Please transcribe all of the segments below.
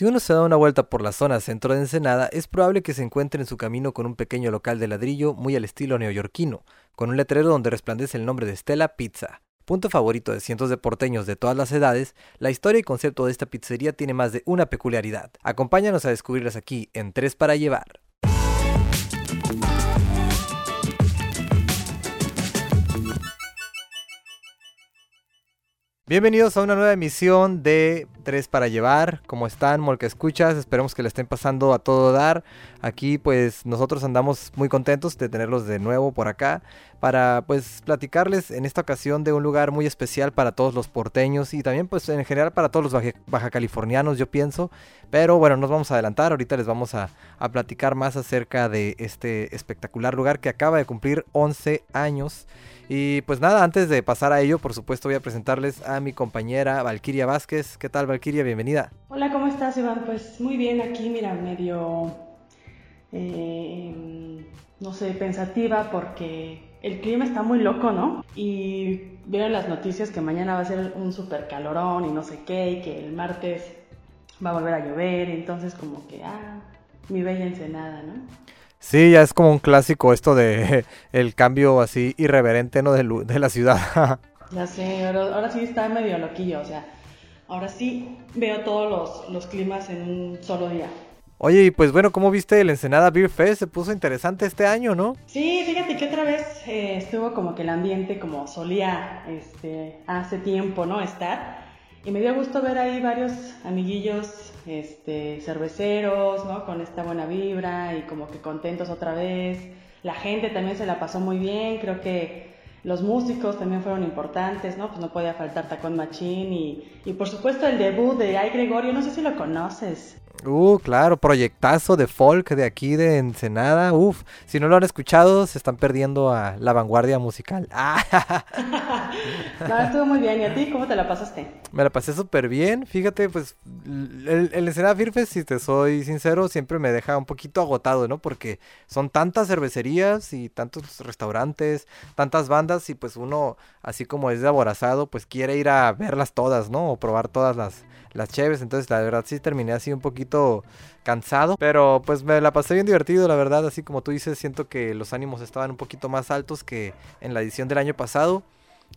Si uno se da una vuelta por la zona centro de Ensenada, es probable que se encuentre en su camino con un pequeño local de ladrillo muy al estilo neoyorquino, con un letrero donde resplandece el nombre de Stella Pizza. Punto favorito de cientos de porteños de todas las edades, la historia y concepto de esta pizzería tiene más de una peculiaridad. Acompáñanos a descubrirlas aquí en Tres para Llevar. Bienvenidos a una nueva emisión de Tres para Llevar. ¿Cómo están, Molca Escuchas? Esperemos que le estén pasando a todo dar. Aquí, pues, nosotros andamos muy contentos de tenerlos de nuevo por acá para, pues, platicarles en esta ocasión de un lugar muy especial para todos los porteños y también, pues, en general para todos los baja californianos, yo pienso. Pero bueno, nos vamos a adelantar. Ahorita les vamos a, a platicar más acerca de este espectacular lugar que acaba de cumplir 11 años. Y pues nada, antes de pasar a ello, por supuesto voy a presentarles a mi compañera Valquiria Vázquez. ¿Qué tal Valquiria? Bienvenida. Hola, ¿cómo estás Iván? Pues muy bien aquí, mira, medio, eh, no sé, pensativa porque el clima está muy loco, ¿no? Y vieron las noticias que mañana va a ser un super calorón y no sé qué, y que el martes va a volver a llover, entonces como que, ah, mi bella ensenada, ¿no? Sí, ya es como un clásico esto de el cambio así irreverente, ¿no? De, de la ciudad. ya sé, ahora, ahora, sí está medio loquillo, o sea, ahora sí veo todos los, los climas en un solo día. Oye, y pues bueno, ¿cómo viste el Ensenada Beer Fest? Se puso interesante este año, ¿no? Sí, fíjate que otra vez eh, estuvo como que el ambiente como solía este, hace tiempo, ¿no? Estar. Y me dio gusto ver ahí varios amiguillos este, cerveceros, ¿no? Con esta buena vibra y como que contentos otra vez. La gente también se la pasó muy bien, creo que los músicos también fueron importantes, ¿no? Pues no podía faltar Tacón Machín y, y por supuesto el debut de Ay Gregorio, no sé si lo conoces. Uh, claro, proyectazo de folk de aquí de Ensenada. Uf, si no lo han escuchado, se están perdiendo a la vanguardia musical. no, estuvo muy bien. ¿Y a ti cómo te la pasaste? Me la pasé súper bien. Fíjate, pues el, el Ensenada Firfes, si te soy sincero, siempre me deja un poquito agotado, ¿no? Porque son tantas cervecerías y tantos restaurantes, tantas bandas y pues uno, así como es de aborazado, pues quiere ir a verlas todas, ¿no? O probar todas las, las cheves. Entonces, la verdad sí terminé así un poquito cansado, pero pues me la pasé bien divertido, la verdad, así como tú dices, siento que los ánimos estaban un poquito más altos que en la edición del año pasado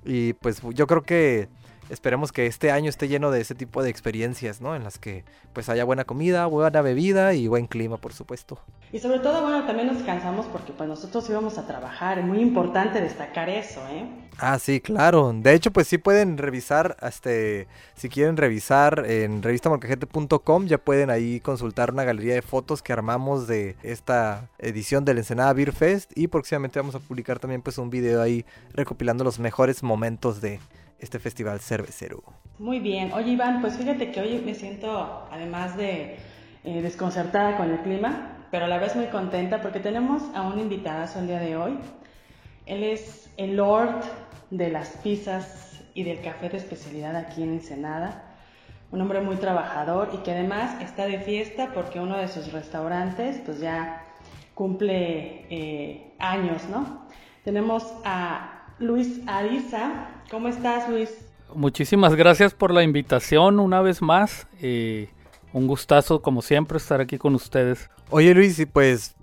y pues yo creo que esperemos que este año esté lleno de ese tipo de experiencias, ¿no? En las que pues haya buena comida, buena bebida y buen clima, por supuesto. Y sobre todo, bueno, también nos cansamos porque pues nosotros íbamos a trabajar, es muy importante destacar eso, ¿eh? Ah, sí, claro. De hecho, pues sí pueden revisar, este, si quieren revisar en revistamorcajete.com, ya pueden ahí consultar una galería de fotos que armamos de esta edición del Ensenada Beer Fest y próximamente vamos a publicar también pues un video ahí recopilando los mejores momentos de este festival cervecero. Muy bien. Oye, Iván, pues fíjate que hoy me siento, además de eh, desconcertada con el clima, pero a la vez muy contenta porque tenemos a un invitado el día de hoy. Él es el Lord de las pizzas y del café de especialidad aquí en Ensenada. Un hombre muy trabajador y que además está de fiesta porque uno de sus restaurantes pues ya cumple eh, años, ¿no? Tenemos a Luis Ariza. ¿Cómo estás, Luis? Muchísimas gracias por la invitación una vez más. Eh, un gustazo, como siempre, estar aquí con ustedes. Oye, Luis, y pues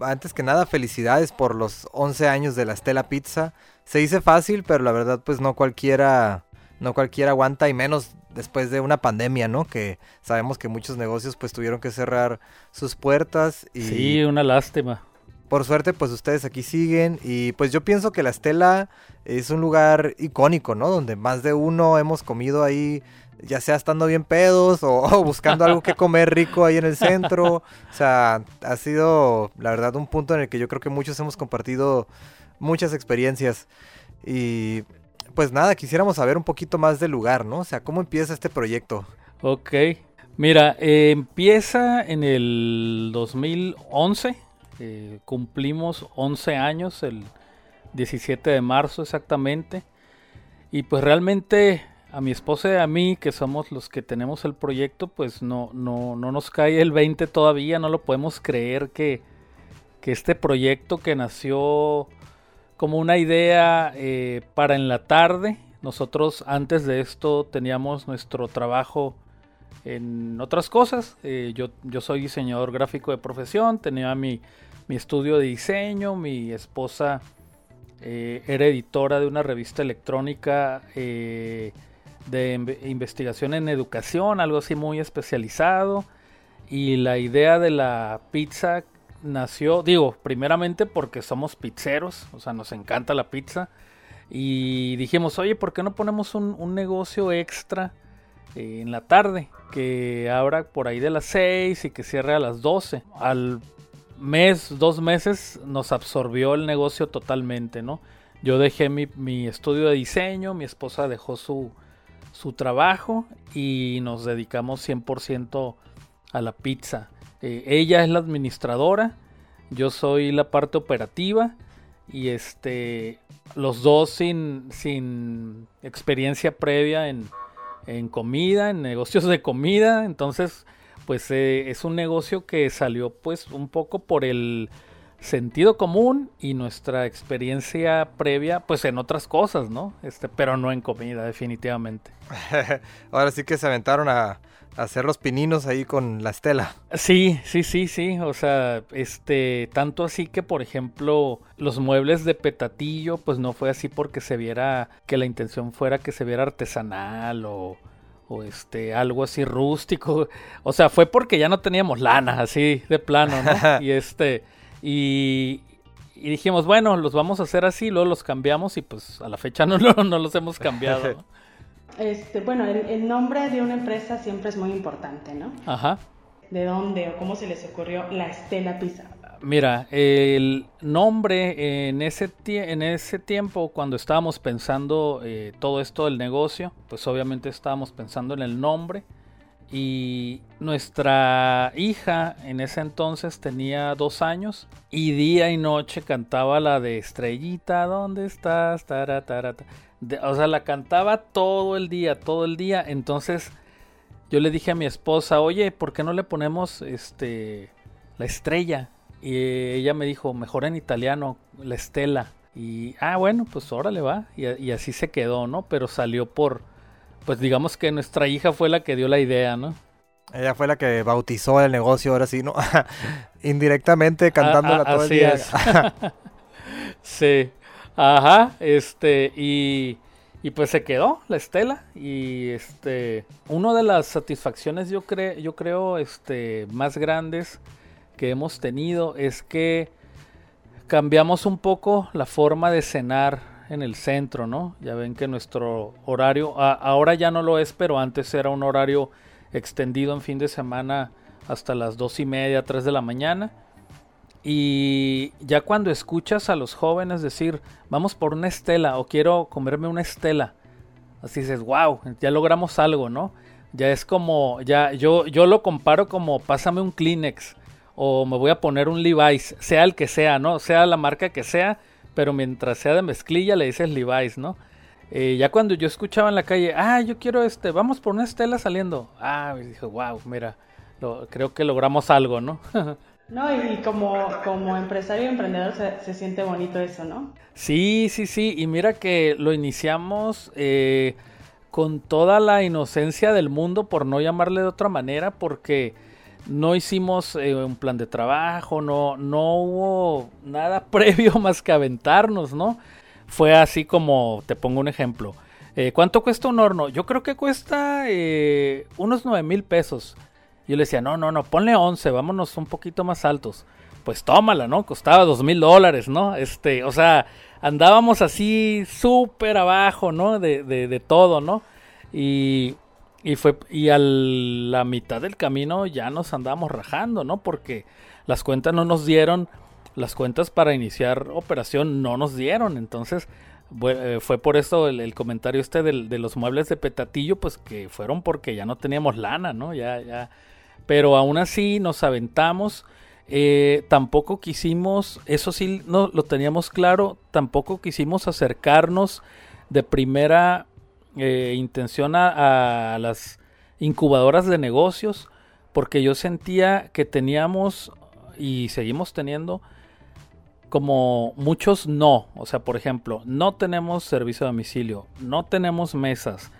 antes que nada, felicidades por los 11 años de la Estela Pizza. Se dice fácil, pero la verdad, pues no cualquiera, no cualquiera aguanta, y menos después de una pandemia, ¿no? Que sabemos que muchos negocios pues tuvieron que cerrar sus puertas. Y... Sí, una lástima por suerte, pues ustedes aquí siguen. Y pues yo pienso que la Estela es un lugar icónico, ¿no? Donde más de uno hemos comido ahí, ya sea estando bien pedos o, buscando algo que comer rico ahí en el centro. O sea, ha sido, la verdad, un punto en el que yo creo que muchos hemos compartido muchas experiencias. Y pues nada, quisiéramos saber un poquito más del lugar, ¿no? O sea, ¿cómo empieza este proyecto? Ok. Mira, eh, empieza en el 2011 eh, cumplimos 11 años el 17 de marzo exactamente. Y pues realmente a mi esposa y a mí, que somos los que tenemos el proyecto, pues no, no, no nos cae el 20 todavía, no lo podemos creer que, que este proyecto que nació como una idea eh, para en la tarde, nosotros antes de esto teníamos nuestro trabajo en otras cosas. Eh, yo, yo soy diseñador gráfico de profesión, tenía mi, mi estudio de diseño, mi esposa eh, era editora de una revista electrónica eh, de investigación en educación, algo así muy especializado. Y la idea de la pizza nació, digo, primeramente porque somos pizzeros, o sea, nos encanta la pizza. Y dijimos, oye, ¿por qué no ponemos un, un negocio extra? En la tarde, que abra por ahí de las 6 y que cierre a las 12. Al mes, dos meses, nos absorbió el negocio totalmente, ¿no? Yo dejé mi, estudio de diseño, mi esposa dejó su, su trabajo y nos dedicamos 100% a la pizza. Eh, ella es la administradora, yo soy la parte operativa y este los dos sin, sin experiencia previa en, en comida, en negocios de comida. Entonces, pues eh, es un negocio que salió pues un poco por el sentido común y nuestra experiencia previa pues en otras cosas, ¿no? Este, pero no en comida, definitivamente. Ahora sí que se aventaron a, hacer los pininos ahí con la estela. Sí, sí, sí, sí. O sea, este, tanto así que, por ejemplo, los muebles de petatillo, pues no fue así porque se viera que la intención fuera que se viera artesanal o, o este, algo así rústico. O sea, fue porque ya no teníamos lana, así de plano, ¿no? y este, y, y dijimos, bueno, los vamos a hacer así, luego los cambiamos y pues a la fecha no, no, no los hemos cambiado. Este, bueno, el, nombre de una empresa siempre es muy importante, ¿no? Ajá. ¿De dónde o cómo se les ocurrió la Estela Pizza? Mira, el nombre en ese, en ese tiempo, cuando estábamos pensando eh, todo esto del negocio, pues obviamente estábamos pensando en el nombre. Y nuestra hija en ese entonces tenía dos años y día y noche cantaba la de Estrellita, ¿dónde estás? Tara, o sea, la cantaba todo el día, todo el día. Entonces yo le dije a mi esposa, oye, ¿por qué no le ponemos este la estrella? Y ella me dijo, mejor en italiano, la estela. Y, ah, bueno, pues órale va. Y, y así se quedó, ¿no? Pero salió por, pues digamos que nuestra hija fue la que dio la idea, ¿no? Ella fue la que bautizó el negocio, ahora sí, ¿no? Indirectamente cantándola ah, ah, todo el día. sí. Ajá, este, y, y pues se quedó la estela. Y este, una de las satisfacciones yo, yo creo este, más grandes que hemos tenido es que cambiamos un poco la forma de cenar en el centro, ¿no? Ya ven que nuestro horario, ahora ya no lo es, pero antes era un horario extendido en fin de semana hasta las dos y media, tres de la mañana. Y ya cuando escuchas a los jóvenes decir, vamos por una estela o quiero comerme una estela, así dices, wow, ya logramos algo, ¿no? Ya es como, ya yo, yo lo comparo como pásame un Kleenex o me voy a poner un Levi's, sea el que sea, ¿no? Sea la marca que sea, pero mientras sea de mezclilla le dices Levi's, ¿no? Eh, ya cuando yo escuchaba en la calle, ah, yo quiero este, vamos por una estela saliendo. Ah, dije, wow, mira, creo que logramos algo, ¿no? No, y como, como empresario y emprendedor se, siente bonito eso, ¿no? Sí, sí, sí, y mira que lo iniciamos eh, con toda la inocencia del mundo, por no llamarle de otra manera, porque no hicimos eh, un plan de trabajo, no, no hubo nada previo más que aventarnos, ¿no? Fue así como, te pongo un ejemplo. Eh, ¿Cuánto cuesta un horno? Yo creo que cuesta unos 9 mil pesos. Yo le decía, no, no, no, ponle 11, vámonos un poquito más altos. Pues tómala, ¿no? Costaba dos mil dólares, ¿no? Este, o sea, andábamos así súper abajo, ¿no? De, de, de, todo, ¿no? Y, y fue, y a la mitad del camino ya nos andábamos rajando, ¿no? Porque las cuentas no nos dieron, las cuentas para iniciar operación no nos dieron, entonces eh, fue por eso el, comentario este de, de, los muebles de petatillo, pues que fueron porque ya no teníamos lana, ¿no? Ya, ya, pero aún así nos aventamos. Eh, tampoco quisimos, eso sí no, lo teníamos claro, tampoco quisimos acercarnos de primera eh, intención a, las incubadoras de negocios, porque yo sentía que teníamos y seguimos teniendo como muchos no. O sea, por ejemplo, no tenemos servicio a domicilio, no tenemos mesas,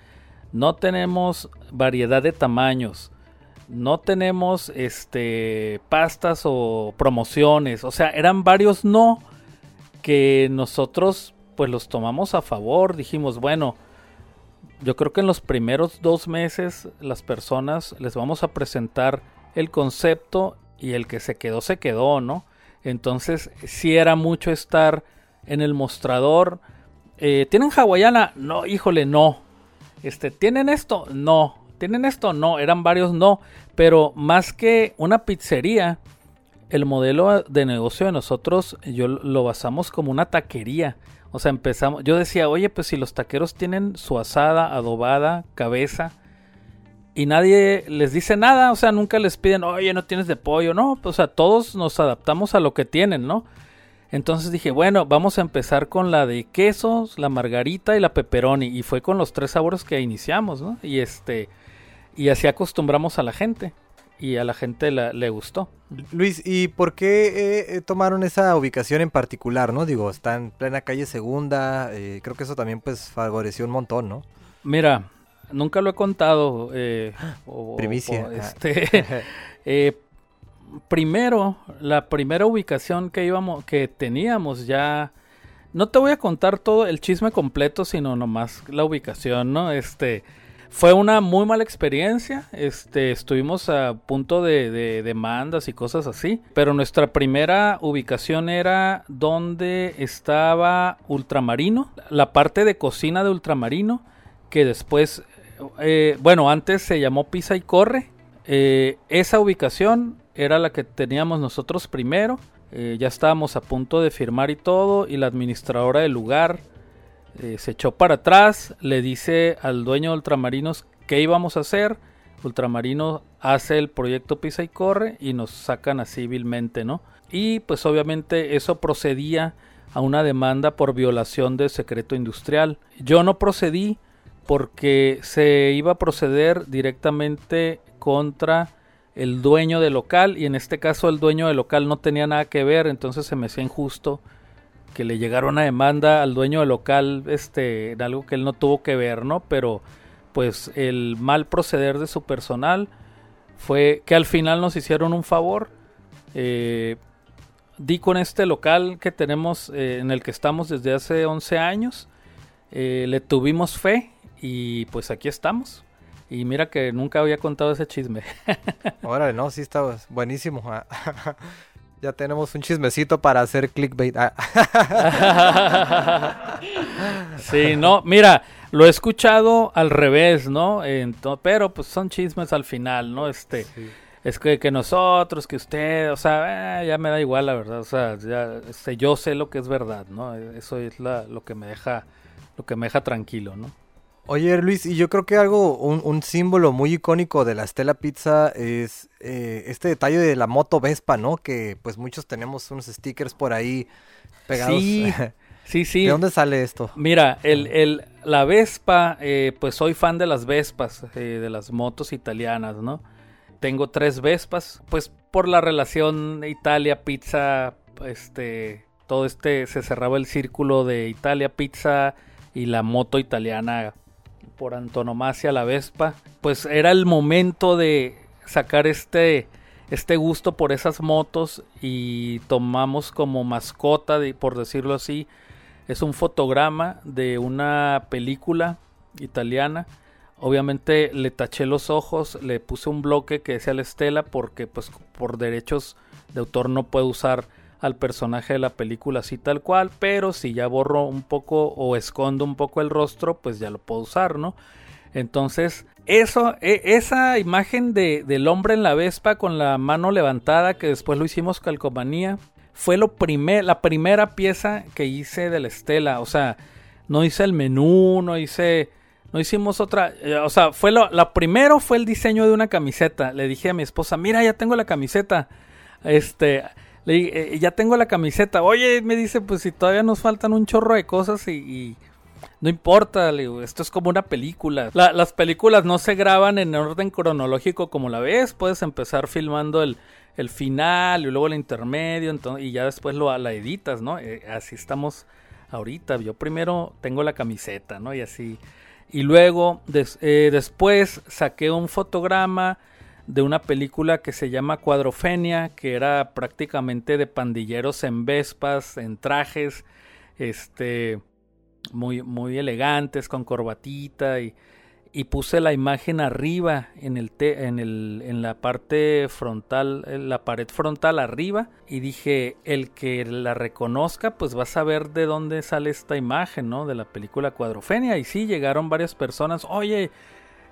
no tenemos variedad de tamaños, no tenemos este pastas o promociones, o sea, eran varios no que nosotros pues los tomamos a favor, dijimos, bueno, yo creo que en los primeros dos meses las personas les vamos a presentar el concepto y el que se quedó se quedó, ¿no? Entonces si era mucho estar en el mostrador. Eh, ¿Tienen hawaiana? No, híjole, no. Este, ¿Tienen esto? No. ¿Tienen esto? No. Eran varios no. Pero más que una pizzería, el modelo de negocio de nosotros, yo lo basamos como una taquería. O sea, empezamos, yo decía, oye, pues si los taqueros tienen su asada, adobada, cabeza, y nadie les dice nada, o sea, nunca les piden, oye, no tienes de pollo, no, pues, o sea, todos nos adaptamos a lo que tienen, ¿no? Entonces dije, bueno, vamos a empezar con la de quesos, la margarita y la pepperoni, y fue con los tres sabores que iniciamos, ¿no? Y este, y así acostumbramos a la gente y a la gente le gustó. Luis, ¿y por qué eh, eh, tomaron esa ubicación en particular, no? Digo, está en plena calle Segunda, eh, creo que eso también pues favoreció un montón, ¿no? Mira, nunca lo he contado. Primicia. este, primero, la primera ubicación que íbamos, que teníamos ya... No te voy a contar todo el chisme completo, sino nomás la ubicación, ¿no? Este fue una muy mala experiencia. Este, estuvimos a punto de, demandas y cosas así. Pero nuestra primera ubicación era donde estaba Ultramarino, la parte de cocina de Ultramarino, que después, eh, bueno, antes se llamó Pisa y Corre. Eh, esa ubicación era la que teníamos nosotros primero. Eh, ya estábamos a punto de firmar y todo. Y la administradora del lugar eh, se echó para atrás, le dice al dueño de Ultramarinos qué íbamos a hacer. Ultramarino hace el proyecto Pisa y Corre y nos sacan así vilmente, ¿no? Y pues obviamente eso procedía a una demanda por violación de secreto industrial. Yo no procedí porque se iba a proceder directamente contra el dueño del local y en este caso el dueño del local no tenía nada que ver, entonces se me hacía injusto que le llegara una demanda al dueño del local este, en algo que él no tuvo que ver, ¿no? Pero pues el mal proceder de su personal fue que al final nos hicieron un favor. Eh, di con este local que tenemos, eh, en el que estamos desde hace 11 años. Eh, le tuvimos fe y pues aquí estamos. Y mira que nunca había contado ese chisme. Órale, no, sí está buenísimo. Ya tenemos un chismecito para hacer clickbait. Ah. sí, no, mira, lo he escuchado al revés, ¿no? pero pues son chismes al final, ¿no? Este, es que, que, nosotros, que usted, o sea, eh, ya me da igual la verdad, o sea, ya, este, yo sé lo que es verdad, ¿no? Eso es lo que me deja, lo que me deja tranquilo, ¿no? Oye, Luis, y yo creo que algo, un, símbolo muy icónico de la Estela Pizza es eh, este detalle de la moto Vespa, ¿no? Que pues muchos tenemos unos stickers por ahí pegados. Sí, sí, sí. ¿De dónde sale esto? Mira, el, el, la Vespa, eh, pues soy fan de las Vespas, eh, de las motos italianas, ¿no? Tengo tres Vespas, pues por la relación Italia-Pizza, este, todo este, se cerraba el círculo de Italia-Pizza y la moto italiana por antonomasia la Vespa, pues era el momento de sacar este, este gusto por esas motos y tomamos como mascota, por decirlo así, es un fotograma de una película italiana. Obviamente le taché los ojos, le puse un bloque que decía la estela porque pues por derechos de autor no puedo usar al personaje de la película así tal cual, pero si ya borro un poco o escondo un poco el rostro, pues ya lo puedo usar, ¿no? Entonces, eso, e, esa imagen de, del hombre en la Vespa con la mano levantada, que después lo hicimos calcomanía, fue lo primer, la primera pieza que hice de la estela. O sea, no hice el menú, no hice, no hicimos otra, eh, o sea, fue lo, la primero fue el diseño de una camiseta. Le dije a mi esposa, mira, ya tengo la camiseta. Este, le dije, eh, ya tengo la camiseta. Oye, me dice, pues si todavía nos faltan un chorro de cosas y, no importa, le digo, esto es como una película. las películas no se graban en orden cronológico como la ves, puedes empezar filmando el, final y luego el intermedio y ya después lo la editas, ¿no? Eh, así estamos ahorita. Yo primero tengo la camiseta, ¿no? Y así. Y luego eh, después saqué un fotograma de una película que se llama Cuadrofenia, que era prácticamente de pandilleros en vespas, en trajes, este, muy, muy elegantes, con corbatita y y puse la imagen arriba en el, en el en la parte frontal la pared frontal arriba y dije el que la reconozca pues va a saber de dónde sale esta imagen no de la película Cuadrofenia y sí llegaron varias personas oye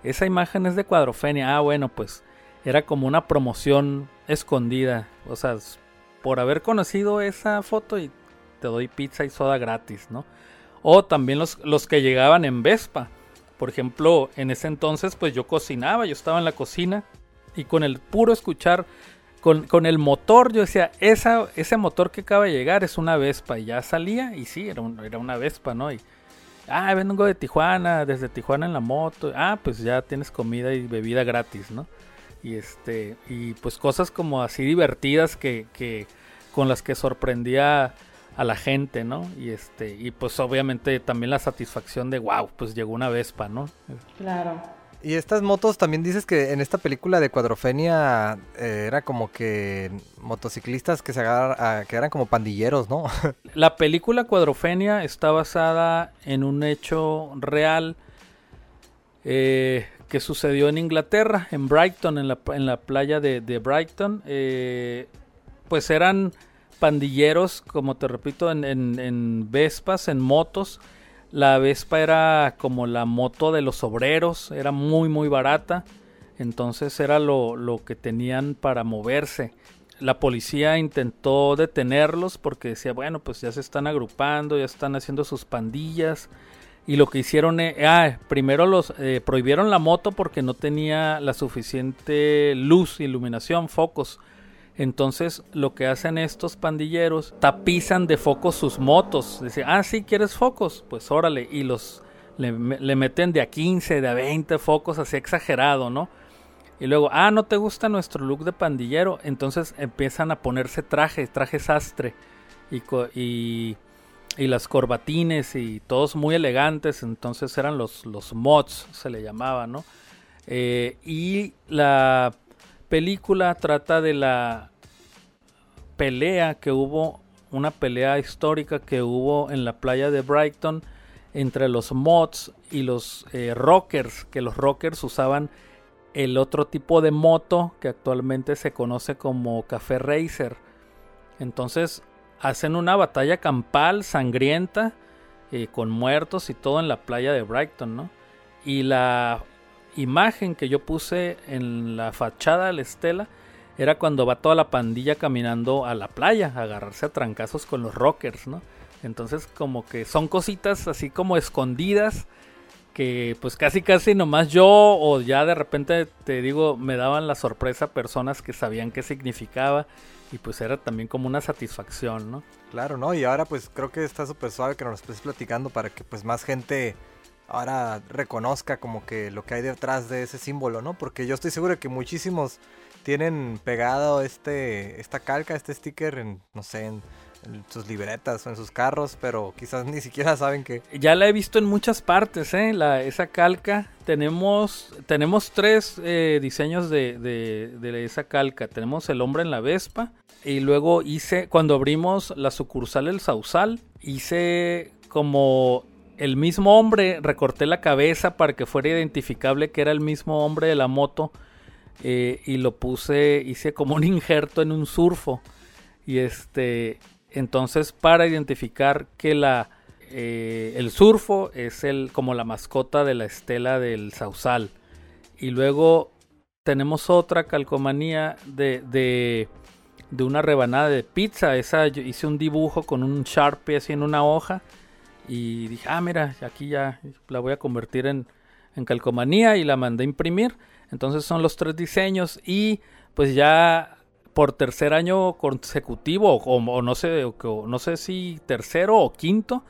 esa imagen es de Cuadrofenia ah bueno pues era como una promoción escondida o sea por haber conocido esa foto y te doy pizza y soda gratis no o también los, los que llegaban en Vespa por ejemplo, en ese entonces pues yo cocinaba, yo estaba en la cocina y con el puro escuchar, con, el motor, yo decía, esa, ese motor que acaba de llegar es una Vespa y ya salía y sí, era, era una Vespa, ¿no? Y, ah, vengo de Tijuana, desde Tijuana en la moto, ah, pues ya tienes comida y bebida gratis, ¿no? Y este, y pues cosas como así divertidas que, que con las que sorprendía a la gente, ¿no? Y este y pues obviamente también la satisfacción de wow, pues llegó una Vespa, ¿no? Claro. Y estas motos también dices que en esta película de Cuadrofenia eh, era como que motociclistas que se agarran, que eran como pandilleros, ¿no? la película Cuadrofenia está basada en un hecho real eh, que sucedió en Inglaterra, en Brighton, en la, en la playa de, Brighton. Eh, pues eran pandilleros, como te repito, en, Vespas, en motos. La Vespa era como la moto de los obreros, era muy muy barata, entonces era lo, lo que tenían para moverse. La policía intentó detenerlos porque decía, bueno, pues ya se están agrupando, ya están haciendo sus pandillas. Y lo que hicieron, es, ah, primero los eh, prohibieron la moto porque no tenía la suficiente luz, iluminación, focos entonces lo que hacen estos pandilleros, tapizan de focos sus motos. Dicen, ah, sí, ¿quieres focos? Pues órale. Y los le, meten de a 15, de a 20 focos, así exagerado, ¿no? Y luego, ah, ¿no te gusta nuestro look de pandillero? Entonces empiezan a ponerse trajes, trajes sastre. Y, y, y, las corbatines y todos muy elegantes. Entonces eran los, los mods, se le llamaba, ¿no? Eh, y la película trata de la pelea que hubo, una pelea histórica que hubo en la playa de Brighton entre los mods y los eh, rockers, que los rockers usaban el otro tipo de moto que actualmente se conoce como Café Racer. Entonces hacen una batalla campal sangrienta eh, con muertos y todo en la playa de Brighton, ¿no? Y la imagen que yo puse en la fachada de la estela era cuando va toda la pandilla caminando a la playa, a agarrarse a trancazos con los rockers, ¿no? Entonces como que son cositas así como escondidas que pues casi casi nomás yo o ya de repente te digo me daban la sorpresa personas que sabían qué significaba y pues era también como una satisfacción, ¿no? Claro, ¿no? Y ahora pues creo que está súper suave que nos estés platicando para que pues más gente ahora reconozca como que lo que hay detrás de ese símbolo, ¿no? Porque yo estoy seguro que muchísimos tienen pegado este esta calca, este sticker en no sé, en, sus libretas o en sus carros, pero quizás ni siquiera saben que ya la he visto en muchas partes, ¿eh? La, esa calca tenemos tenemos tres eh, diseños de, de, de esa calca. Tenemos el hombre en la Vespa y luego hice cuando abrimos la sucursal El Sausal hice como el mismo hombre, recorté la cabeza para que fuera identificable que era el mismo hombre de la moto eh, y lo puse, hice como un injerto en un surfo y este, entonces para identificar que la, eh, el surfo es el, como la mascota de la estela del sausal y luego tenemos otra calcomanía de, de, de una rebanada de pizza, esa yo hice un dibujo con un sharpie así en una hoja y dije, ah, mira, aquí ya la voy a convertir en, calcomanía y la mandé a imprimir. Entonces son los tres diseños y pues ya por tercer año consecutivo o, no sé no sé si tercero o quinto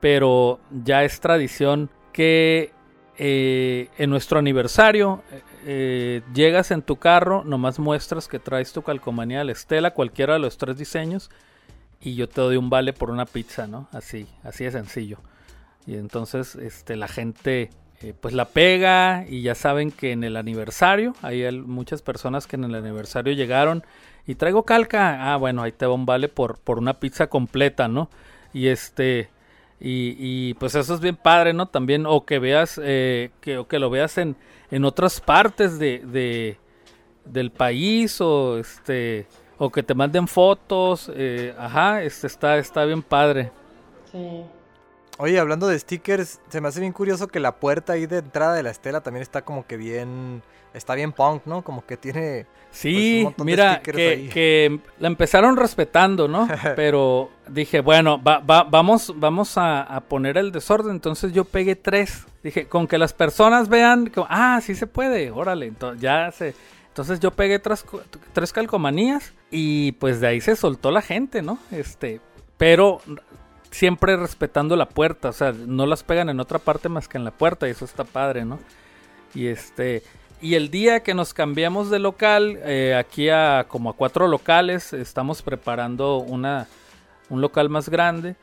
pero ya es tradición que eh, en nuestro aniversario eh, eh, llegas en tu carro nomás muestras que traes tu calcomanía de la estela cualquiera de los tres diseños y yo te doy un vale por una pizza, ¿no? Así, así de sencillo. Y entonces este, la gente eh, pues la pega y ya saben que en el aniversario, hay muchas personas que en el aniversario llegaron y traigo calca, ah bueno, ahí te va un vale por, por una pizza completa, ¿no? Y este, y, pues eso es bien padre, ¿no? También, o que veas, eh, que, o que lo veas en, en otras partes de, de, del país, o este, o que te manden fotos, eh, ajá, este está, está bien padre. Sí. Oye, hablando de stickers, se me hace bien curioso que la puerta ahí de entrada de la estela también está como que bien, está bien punk, ¿no? Como que tiene Sí, pues, mira, que, la empezaron respetando, ¿no? Pero dije, bueno, vamos, vamos a, poner el desorden. Entonces yo pegué tres. Dije, con que las personas vean, ah, sí se puede, órale. Entonces, ya se... Entonces yo pegué tres, tres calcomanías y pues de ahí se soltó la gente, ¿no? Este, pero siempre respetando la puerta, o sea, no las pegan en otra parte más que en la puerta y eso está padre, ¿no? Y este, y el día que nos cambiamos de local, eh, aquí a como a cuatro locales, estamos preparando una, un local más grande.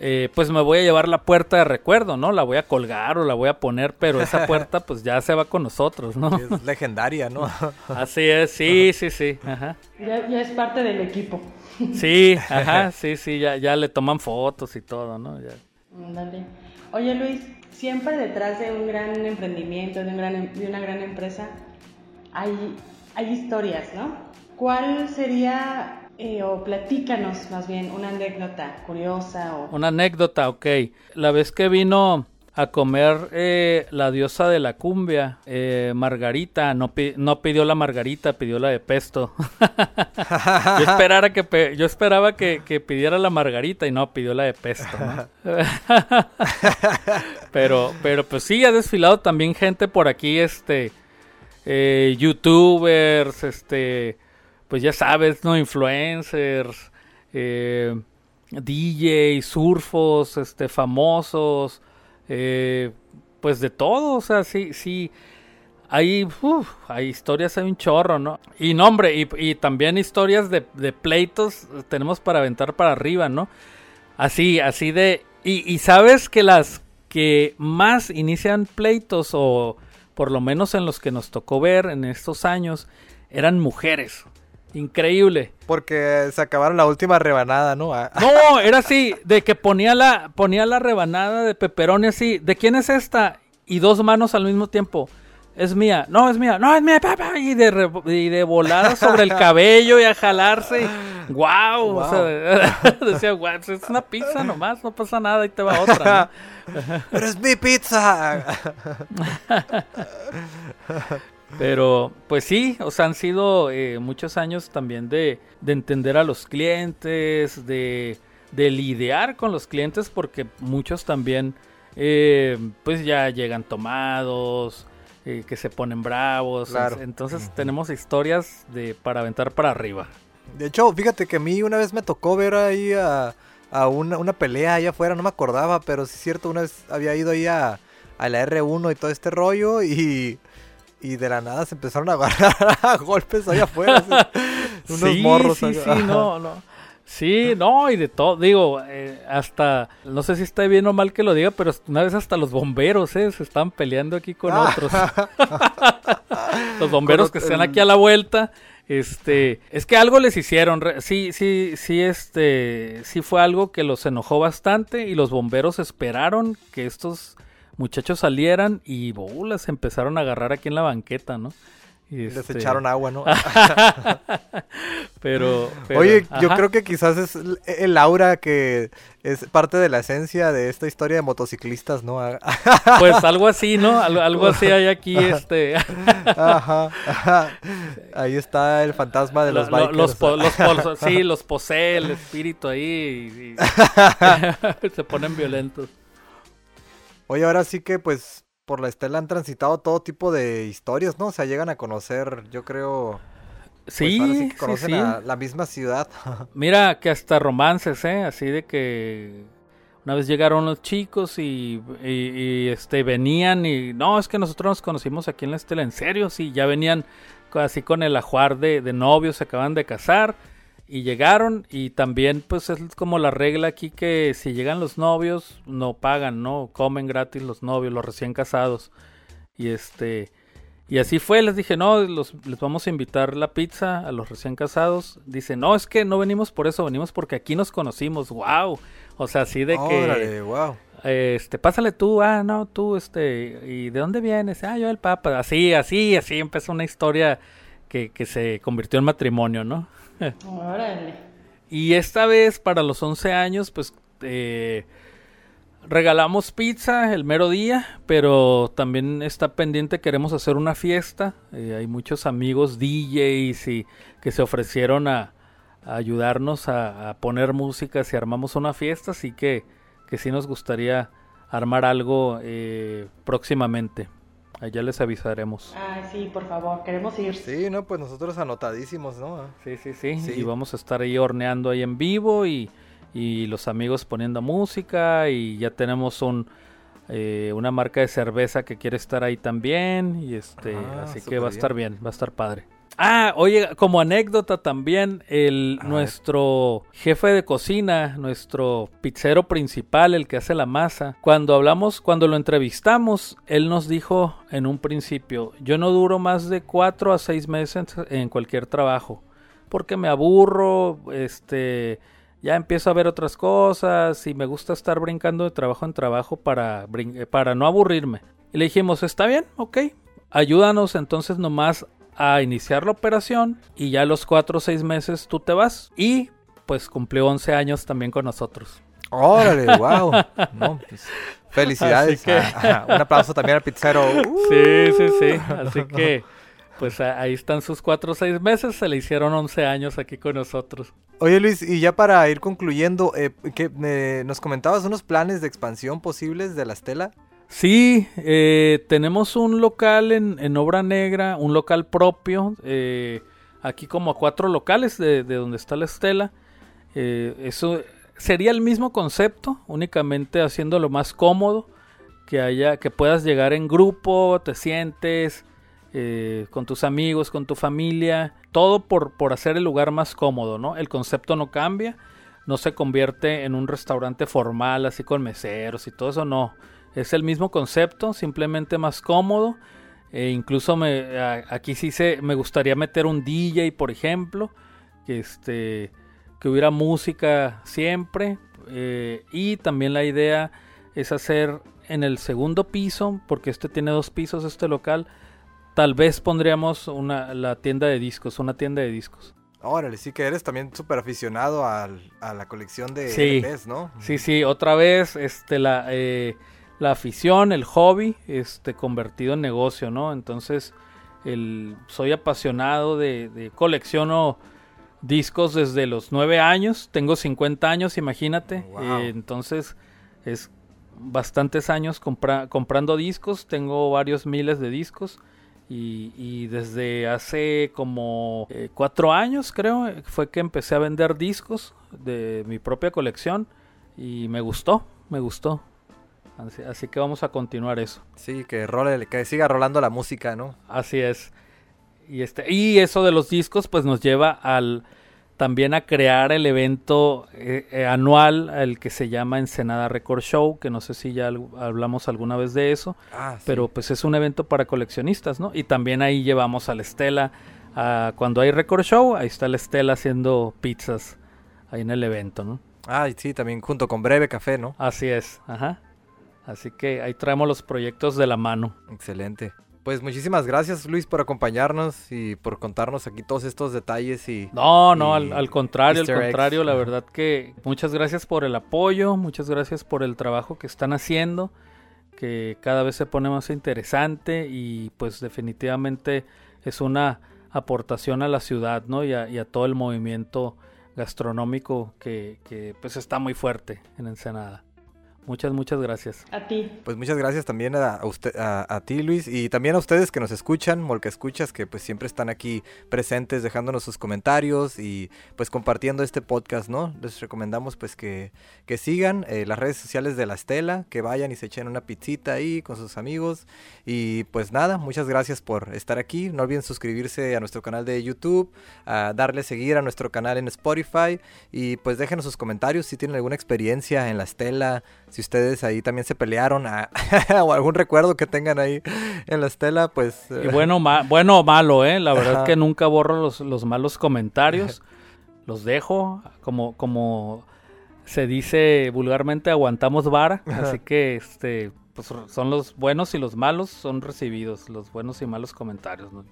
Eh, pues me voy a llevar la puerta de recuerdo, ¿no? La voy a colgar o la voy a poner, pero esa puerta pues ya se va con nosotros, ¿no? Es legendaria, ¿no? Así es, sí, sí, sí. Ajá. Ya, ya, es parte del equipo. Sí, ajá, sí, sí, ya, ya le toman fotos y todo, ¿no? Ya. Oye Luis, siempre detrás de un gran emprendimiento, de, un gran, de una gran empresa, hay, hay historias, ¿no? ¿Cuál sería, eh, o platícanos más bien, una anécdota curiosa? O... Una anécdota, ok. La vez que vino a comer eh, la diosa de la cumbia, eh, Margarita. No, no, pidió la Margarita, pidió la de pesto. yo, esperara que yo esperaba que, pidiera la Margarita y no, pidió la de pesto. pero, pero pues sí, ha desfilado también gente por aquí, este, eh, youtubers, este, pues ya sabes, ¿no? Influencers, DJs, surfos, este, famosos eh, pues de todo, o sea, sí, sí, hay, hay historias, hay un chorro, ¿no? Y no, hombre, y, también historias de, pleitos tenemos para aventar para arriba, ¿no? Así, así de... Y sabes que las que más inician pleitos, o por lo menos en los que nos tocó ver en estos años, eran mujeres. Increíble. Porque se acabaron la última rebanada, ¿no? Ah. No, era así, de que ponía la, ponía la rebanada de peperoni así, ¿de quién es esta? Y dos manos al mismo tiempo. Es mía, no, es mía, no, es mía, papá. Y de, y de volada sobre el cabello y a jalarse. ¡Guau! Wow. O sea, decía, guau, pues es una pizza nomás, no pasa nada y te va otra. Pero es mi pizza. Pero, pues sí, o sea, han sido eh, muchos años también de, de, entender a los clientes, de, de, lidiar con los clientes, porque muchos también, eh, pues ya llegan tomados, eh, que se ponen bravos. Entonces tenemos historias de para aventar para arriba. De hecho, fíjate que a mí una vez me tocó ver ahí a, a una, una, pelea allá afuera, no me acordaba, pero sí es cierto, una vez había ido ahí a, a la R1 y todo este rollo y y de la nada se empezaron a agarrar a golpes allá afuera. unos morros. Sí, sí, no, no. Sí, no, y de todo, digo, eh, hasta, no sé si está bien o mal que lo diga, pero una vez hasta los bomberos, ¿eh? Se están peleando aquí con ah. otros. los bomberos que están aquí a la vuelta, este, es que algo les hicieron, sí, sí, sí, este, sí fue algo que los enojó bastante y los bomberos esperaron que estos muchachos salieran y bolas empezaron a agarrar aquí en la banqueta, ¿no? Y Les este, echaron agua, ¿no? pero, Oye, yo creo que quizás es el aura que es parte de la esencia de esta historia de motociclistas, ¿no? pues algo así, ¿no? Algo, así hay aquí, este... ajá, Ahí está el fantasma de los bikers. Los, sí, los posee el espíritu ahí y se ponen violentos. Oye, ahora sí que pues por la estela han transitado todo tipo de historias, ¿no? O sea, llegan a conocer, yo creo... Pues, sí, conocen la misma ciudad. Mira que hasta romances, ¿eh? Así de que una vez llegaron los chicos y, este venían y no, es que nosotros nos conocimos aquí en la estela, en serio, sí, ya venían así con el ajuar de, de novios, se acaban de casar y llegaron y también pues es como la regla aquí que si llegan los novios no pagan, ¿no? Comen gratis los novios, los recién casados. Y este y así fue, les dije, "No, los, les vamos a invitar la pizza a los recién casados." Dice, "No, es que no venimos por eso, venimos porque aquí nos conocimos." Wow. O sea, así de que wow. Este, pásale tú, ah, no, tú, este, ¿y de dónde vienes? Ah, yo el Papa. Así, así, así empezó una historia que, que se convirtió en matrimonio, ¿no? Y esta vez, para los 11 años, pues eh, regalamos pizza el mero día, pero también está pendiente, queremos hacer una fiesta. Eh, hay muchos amigos DJs y que se ofrecieron a, ayudarnos a, a, poner música si armamos una fiesta, así que, que sí nos gustaría armar algo eh, próximamente. Allá les avisaremos. Ay, sí, por favor, queremos ir. Sí, no, pues nosotros anotadísimos, ¿no? Sí, sí, sí, sí. Y vamos a estar ahí horneando ahí en vivo y, y los amigos poniendo música y ya tenemos un eh, una marca de cerveza que quiere estar ahí también y este, ah, así que va a estar bien, va a estar padre. Ah, oye, como anécdota también, el nuestro jefe de cocina, nuestro pizzero principal, el que hace la masa, cuando hablamos, cuando lo entrevistamos, él nos dijo en un principio, yo no duro más de cuatro a seis meses en cualquier trabajo, porque me aburro, este, ya empiezo a ver otras cosas y me gusta estar brincando de trabajo en trabajo para, para no aburrirme. Y le dijimos, está bien, ok, ayúdanos entonces nomás a iniciar la operación y ya a los 4 o 6 meses tú te vas y pues cumplió 11 años también con nosotros. Órale, wow. No, pues, felicidades. Que... un aplauso también al pizzero. Sí, sí, sí. Así que pues ahí están sus 4 o 6 meses. Se le hicieron 11 años aquí con nosotros. Oye Luis, y ya para ir concluyendo, eh, que eh, nos comentabas unos planes de expansión posibles de la Estela. Sí, eh, tenemos un local en, en, Obra Negra, un local propio, eh, aquí como a cuatro locales de, de donde está la estela. Eh, eso sería el mismo concepto, únicamente haciéndolo más cómodo, que haya, que puedas llegar en grupo, te sientes eh, con tus amigos, con tu familia, todo por, por hacer el lugar más cómodo, ¿no? El concepto no cambia, no se convierte en un restaurante formal así con meseros y todo eso, no es el mismo concepto, simplemente más cómodo. E incluso me, aquí sí se, me gustaría meter un DJ, por ejemplo, que, este, que hubiera música siempre. Eh, y también la idea es hacer en el segundo piso, porque este tiene dos pisos, este local, tal vez pondríamos una, la tienda de discos, una tienda de discos. Órale, sí que eres también súper aficionado a la colección de sí, ¿no? Sí, sí, otra vez, este, la... Eh, la afición, el hobby, este, convertido en negocio, ¿no? Entonces, el, soy apasionado de, de colecciono discos desde los 9 años, tengo 50 años, imagínate, eh, entonces es bastantes años comprando discos, tengo varios miles de discos y, y desde hace como eh, cuatro años creo fue que empecé a vender discos de mi propia colección y me gustó, me gustó. Así, que vamos a continuar eso. Sí, que role, que siga rolando la música, ¿no? Así es. Y este y eso de los discos pues nos lleva al también a crear el evento eh, eh, anual el que se llama Ensenada Record Show, que no sé si ya hablamos alguna vez de eso, ah, pero pues es un evento para coleccionistas, ¿no? Y también ahí llevamos a la Estela, a, cuando hay Record Show, ahí está la Estela haciendo pizzas ahí en el evento, ¿no? Ah, sí, también junto con Breve Café, ¿no? Así es, ajá. Así que ahí traemos los proyectos de la mano. Excelente. Pues muchísimas gracias Luis por acompañarnos y por contarnos aquí todos estos detalles y... No, no, al, contrario, al contrario, la verdad que muchas gracias por el apoyo, muchas gracias por el trabajo que están haciendo, que cada vez se pone más interesante y pues definitivamente es una aportación a la ciudad, ¿no? Y a, todo el movimiento gastronómico que, que pues está muy fuerte en Ensenada. Muchas, muchas gracias. A ti. Pues muchas gracias también a, usted, a, ti, Luis, y también a ustedes que nos escuchan, que Escuchas, que pues siempre están aquí presentes, dejándonos sus comentarios y pues compartiendo este podcast, ¿no? Les recomendamos pues que, que sigan eh, las redes sociales de La Estela, que vayan y se echen una pizzita ahí con sus amigos. Y pues nada, muchas gracias por estar aquí. No olviden suscribirse a nuestro canal de YouTube, a darle seguir a nuestro canal en Spotify y pues déjenos sus comentarios si tienen alguna experiencia en La Estela, si ustedes ahí también se pelearon o algún recuerdo que tengan ahí en la estela, pues... Y bueno, bueno o malo, ¿eh? La verdad es que nunca borro los, los malos comentarios. los dejo, como, como se dice vulgarmente, aguantamos vara. Así que, este, pues son los buenos y los malos son recibidos, los buenos y malos comentarios, ¿no?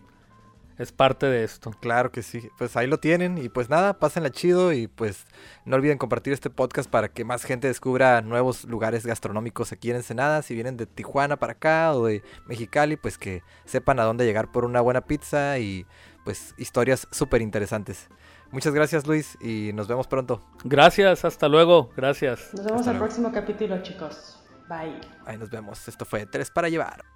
Es parte de esto. Claro que sí. Pues ahí lo tienen y pues nada, pásenla chido y pues no olviden compartir este podcast para que más gente descubra nuevos lugares gastronómicos aquí en Ensenada. Si vienen de Tijuana para acá o de Mexicali, pues que sepan a dónde llegar por una buena pizza y pues historias súper interesantes. Muchas gracias Luis y nos vemos pronto. Gracias, hasta luego, gracias. Nos vemos el próximo capítulo chicos. Bye. Ahí nos vemos. Esto fue Tres para llevar.